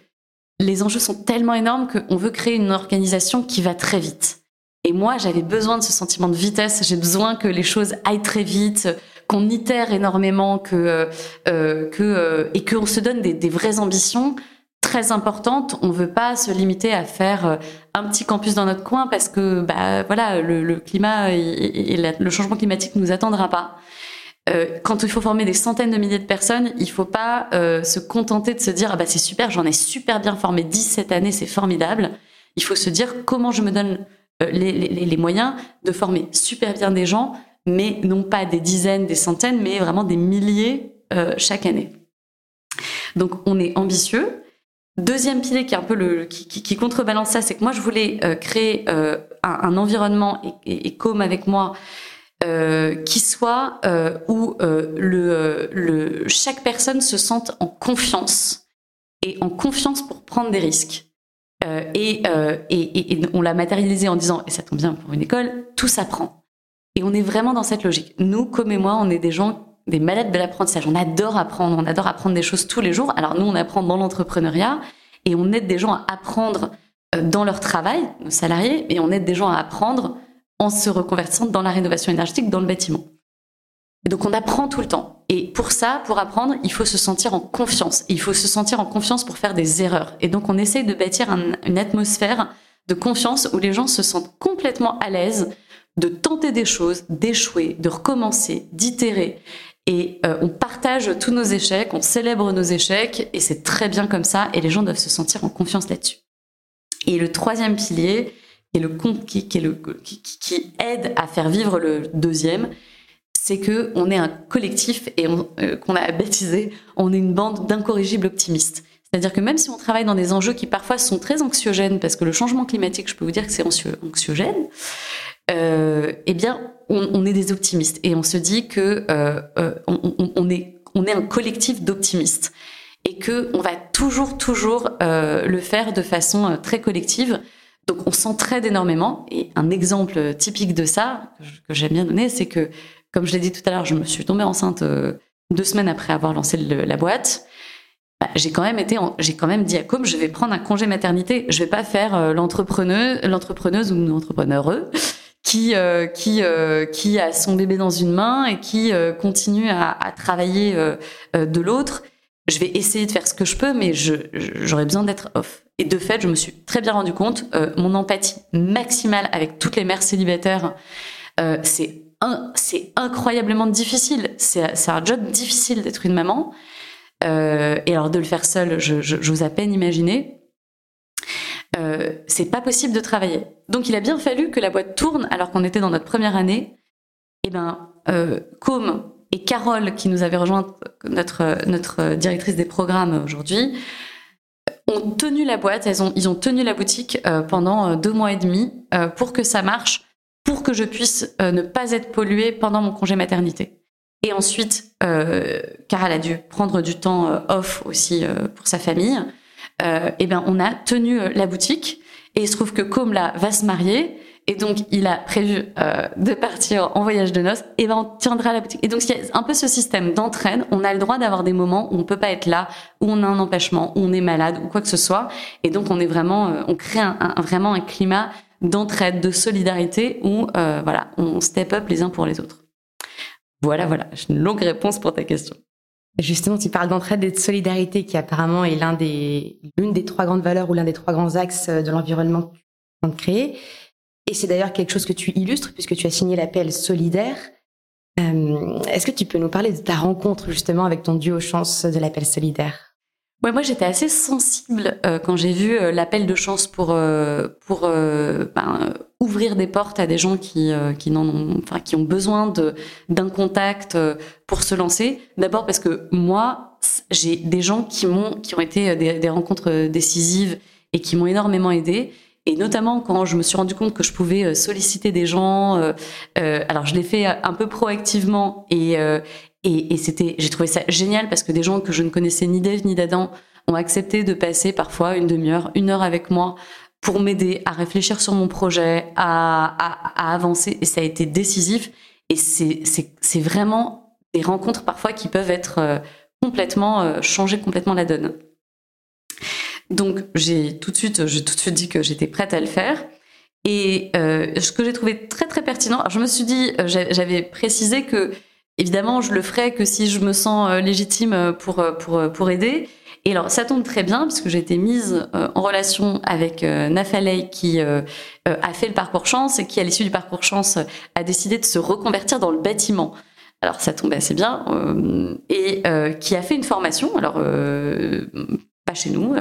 Speaker 2: les enjeux sont tellement énormes qu'on veut créer une organisation qui va très vite. Et moi, j'avais besoin de ce sentiment de vitesse. J'ai besoin que les choses aillent très vite, qu'on itère énormément, que euh, euh que euh, et qu'on se donne des, vraies ambitions très importantes. On veut pas se limiter à faire euh, un petit campus dans notre coin parce que bah voilà le, climat et, le changement climatique nous attendra pas. Euh, quand il faut former des centaines de milliers de personnes, il faut pas se contenter de se dire ah bah c'est super, j'en ai super bien formé 10 cette année, c'est formidable. Il faut se dire comment je me donne euh, les, moyens de former super bien des gens, mais non pas des dizaines, des centaines, mais vraiment des milliers euh, chaque année. Donc on est ambitieux. Deuxième pilier qui est un peu le qui, contrebalance ça, c'est que moi je voulais euh, créer un, environnement et, comme avec moi qui soit où chaque personne se sente en confiance et en confiance pour prendre des risques. Euh, euh, et, et, on l'a matérialisé en disant, et ça tombe bien pour une école, tout s'apprend. Et on est vraiment dans cette logique. Nous, comme et moi, on est des gens, des malades de l'apprentissage. On adore apprendre, on adore apprendre des choses tous les jours. Alors nous, on apprend dans l'entrepreneuriat et on aide des gens à apprendre euh, dans leur travail, nos salariés, et on aide des gens à apprendre en se reconvertissant dans la rénovation énergétique, dans le bâtiment. Donc on apprend tout le temps. Et pour ça, pour apprendre, il faut se sentir en confiance. il faut se sentir en confiance pour faire des erreurs. Et donc, on essaye de bâtir une atmosphère de confiance où les gens se sentent complètement à l'aise de tenter des choses, d'échouer, de recommencer, d'itérer. Et euh, on partage tous nos échecs, on célèbre nos échecs, et c'est très bien comme ça, et les gens doivent se sentir en confiance là-dessus. Et le troisième pilier, est le, qui, qui aide à faire vivre le deuxième, c'est que on est un collectif et euh, qu'on a baptisé, on est une bande d'incorrigibles optimistes. C'est-à-dire que même si on travaille dans des enjeux qui parfois sont très anxiogènes, parce que le changement climatique, je peux vous dire que c'est anxiogène, euh, eh bien, on, est des optimistes et on se dit que euh, est on est un collectif d'optimistes et que on va toujours toujours le faire de façon très collective. Donc on s'entraide énormément et un exemple typique de ça que j'aime bien donner, c'est que comme je l'ai dit tout à l'heure, je me suis tombée enceinte euh, deux semaines après avoir lancé la boîte. Bah, j'ai quand même été, j'ai quand même dit à Com, je vais prendre un congé maternité. Je vais pas faire euh, l'entrepreneuse, l'entrepreneuse ou l'entrepreneureux qui euh, qui qui a son bébé dans une main et qui continue à, travailler de l'autre. Je vais essayer de faire ce que je peux, mais j'aurais besoin d'être off. Et de fait, je me suis très bien rendu compte, mon empathie maximale avec toutes les mères célibataires, c'est c'est incroyablement difficile. C'est un job difficile d'être une maman. Euh, et alors de le faire seule, je, j'ose à peine imaginer. Euh, c'est pas possible de travailler. Donc il a bien fallu que la boîte tourne alors qu'on était dans notre première année. Et eh ben, euh, Com et Carole, qui nous avait rejoint, notre, notre directrice des programmes aujourd'hui, ont tenu la boîte, elles ont, ils ont tenu la boutique euh, pendant deux mois et demi pour que ça marche pour que je puisse euh, ne pas être polluée pendant mon congé maternité. Et ensuite, euh, car elle a dû prendre du temps euh, off aussi euh, pour sa famille, euh, eh ben on a tenu la boutique. Et il se trouve que comme là va se marier, et donc il a prévu de partir en voyage de noces, et ben on tiendra la boutique. Et donc il y a un peu ce système d'entraîne. On a le droit d'avoir des moments où on peut pas être là, où on a un empêchement, où on est malade ou quoi que ce soit. Et donc on est vraiment, on crée un, un, vraiment un climat d'entraide, de solidarité où euh, voilà, on step up les uns pour les autres. Voilà, voilà, j'ai une longue réponse pour ta question.
Speaker 1: Justement, tu parles d'entraide et de solidarité qui apparemment est l'un des l'une des trois grandes valeurs ou l'un des trois grands axes de l'environnement as créé. Et c'est d'ailleurs quelque chose que tu illustres puisque tu as signé l'appel solidaire. Est-ce que tu peux nous parler de ta rencontre justement avec ton duo chance de l'appel solidaire?
Speaker 2: Ouais, moi j'étais assez sensible euh, quand j'ai vu euh, l'appel de chance pour euh, pour ben, ouvrir des portes à des gens qui qui n'en ont enfin qui ont besoin de d'un contact pour se lancer. D'abord parce que moi j'ai des gens qui m'ont qui ont été des, des rencontres décisives et qui m'ont énormément aidé. Et notamment quand je me suis rendu compte que je pouvais solliciter des gens, alors je l'ai fait un peu proactivement et, et, et c'était, j'ai trouvé ça génial parce que des gens que je ne connaissais ni d'Ève ni d'Adam ont accepté de passer parfois une demi-heure, une heure avec moi pour m'aider à réfléchir sur mon projet, à, à, à, avancer. Et ça a été décisif. Et c'est vraiment des rencontres parfois qui peuvent être euh, complètement euh, changer complètement la donne. Donc j'ai tout de suite, j'ai tout de suite dit que j'étais prête à le faire. Et euh, ce que j'ai trouvé très très pertinent, alors je me suis dit, euh, j'avais précisé que Évidemment, je le ferai que si je me sens euh, légitime euh, pour, euh, pour, pour aider. Et alors, ça tombe très bien puisque j'ai été mise en relation avec Nafalei qui a fait le parcours chance et qui, à l'issue du parcours chance, a décidé de se reconvertir dans le bâtiment. Alors, ça tombe assez bien. et qui a fait une formation, alors pas chez nous,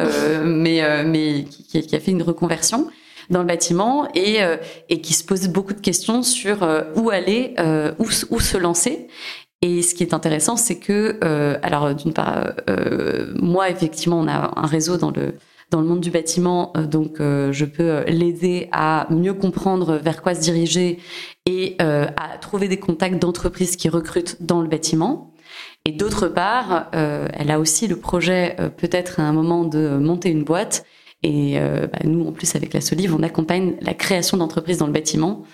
Speaker 2: mais, mais qui, qui, a fait une reconversion dans le bâtiment et, euh, et qui se pose beaucoup de questions sur euh, où aller, euh, où, où se lancer. Et ce qui est intéressant, c'est que, alors d'une part, moi effectivement, on a un réseau dans le dans le monde du bâtiment, donc je peux l'aider à mieux comprendre vers quoi se diriger et à trouver des contacts d'entreprises qui recrutent dans le bâtiment. Et d'autre part, elle a aussi le projet peut-être à un moment de monter une boîte et euh, bah, nous, en plus, avec la Solive, on accompagne la création d'entreprises dans le bâtiment.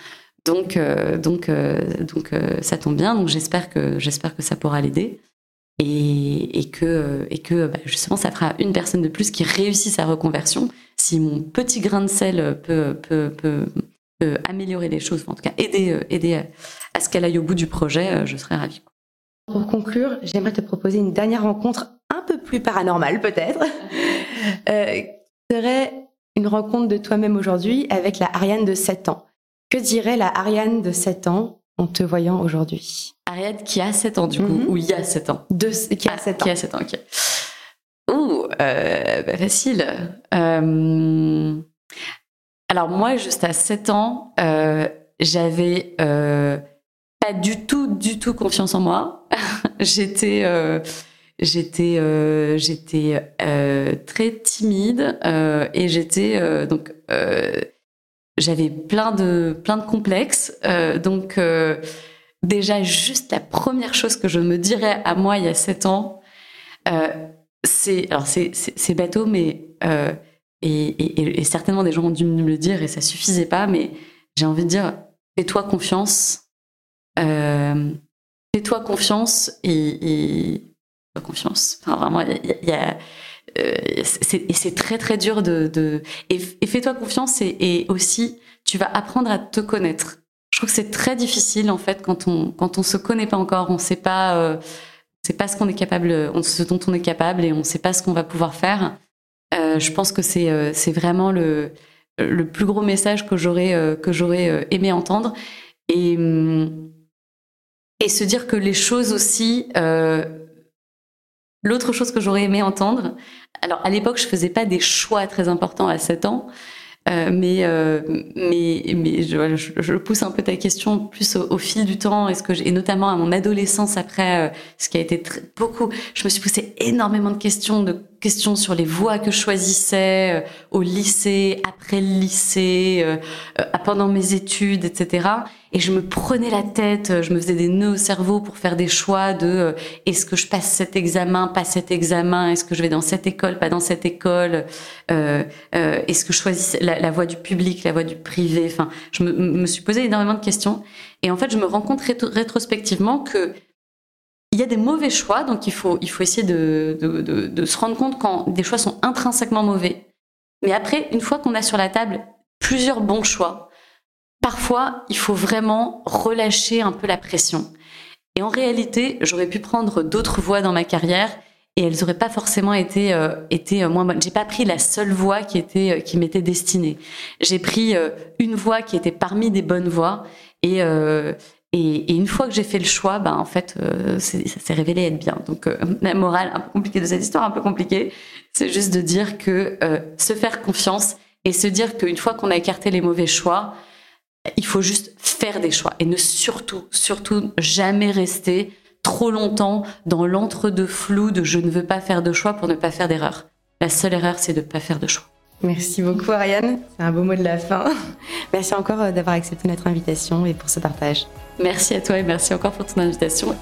Speaker 2: Donc, euh, donc, euh, donc, ça tombe bien. Donc, j'espère que j'espère que ça pourra l'aider et, et, que et que bah, justement, ça fera une personne de plus qui réussit sa reconversion. Si mon petit grain de sel peut peut, peut, améliorer les choses, en tout cas aider aider à, à ce qu'elle aille au bout du projet, je serais ravie.
Speaker 1: Pour conclure, j'aimerais te proposer une dernière rencontre un peu plus paranormale peut-être. Euh, serait une rencontre de toi-même aujourd'hui avec la Ariane de 7 ans. Que dirait la Ariane de 7 ans en te voyant aujourd'hui?
Speaker 2: Ariane qui a 7 ans du coup, mhm. ou il y a 7 ans
Speaker 1: de, Qui a 7
Speaker 2: ah, ans. Qui a 7 ans, ok. Ouh, euh, bah facile. Euh, alors moi, juste à 7 ans, euh, j'avais euh, pas du tout, du tout confiance en moi. J'étais euh, j'étais euh, j'étais euh, très timide euh, et j'étais donc j'avais plein de plein de complexes donc déjà juste la première chose que je me dirais à moi il y a sept ans c'est alors c'est c'est bateau mais et, certainement des gens ont dû me le dire et ça suffisait pas mais j'ai envie de dire fais-toi confiance fais-toi confiance et confiance. Vraiment, il y a, euh, et c'est très très dur de, de et, fais-toi confiance et, aussi tu vas apprendre à te connaître. Je trouve que c'est très difficile en fait quand on quand on se connaît pas encore, on sait pas euh, c'est pas ce qu'on est capable, on, ce dont on est capable et on sait pas ce qu'on va pouvoir faire. Euh, je pense que c'est euh, c'est vraiment le le plus gros message que j'aurais euh, que j'aurais aimé entendre et et se dire que les choses aussi euh, L'autre chose que j'aurais aimé entendre, alors à l'époque je faisais pas des choix très importants à 7 ans, euh, mais, euh, mais, mais je, je, pousse un peu ta question plus au, fil du temps, est-ce que et notamment à mon adolescence après, euh, ce qui a été très, beaucoup. Je me suis poussé énormément de questions, de questions sur les voies que je choisissais euh, au lycée, après le lycée, euh, pendant mes études, etc. Et je me prenais la tête, je me faisais des nœuds au cerveau pour faire des choix de est-ce que je passe cet examen, pas cet examen, est-ce que je vais dans cette école, pas dans cette école, est-ce que je choisis la, la, voie du public, la voie du privé. Enfin, je me, me, suis posé énormément de questions. Et en fait, je me rends compte rétrospectivement que il y a des mauvais choix, donc il faut, il faut essayer de, de, se rendre compte quand des choix sont intrinsèquement mauvais. Mais après, une fois qu'on a sur la table plusieurs bons choix, parfois, il faut vraiment relâcher un peu la pression. Et en réalité, j'aurais pu prendre d'autres voies dans ma carrière et elles auraient pas forcément été euh, été euh, moins bonnes. J'ai pas pris la seule voie qui était euh, qui m'était destinée. J'ai pris une voie qui était parmi des bonnes voies et Et, une fois que j'ai fait le choix, ben en fait, ça s'est révélé être bien. Donc la morale un peu compliquée de cette histoire, un peu compliquée, c'est juste de dire que se faire confiance et se dire qu'une fois qu'on a écarté les mauvais choix, il faut juste faire des choix et ne surtout, surtout jamais rester trop longtemps dans l'entre-deux flou de je ne veux pas faire de choix pour ne pas faire d'erreur. La seule erreur, c'est de ne pas faire de choix.
Speaker 1: Merci beaucoup Ariane, c'est un beau mot de la fin. Merci encore euh, d'avoir accepté notre invitation et pour ce partage.
Speaker 2: Merci à toi et merci encore pour ton invitation.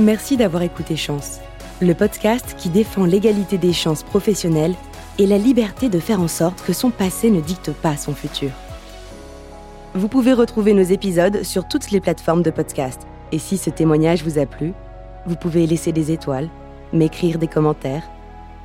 Speaker 1: Merci d'avoir écouté Chance, le podcast qui défend l'égalité des chances professionnelles et la liberté de faire en sorte que son passé ne dicte pas son futur. Vous pouvez retrouver nos épisodes sur toutes les plateformes de podcast. Et si ce témoignage vous a plu, vous pouvez laisser des étoiles, m'écrire des commentaires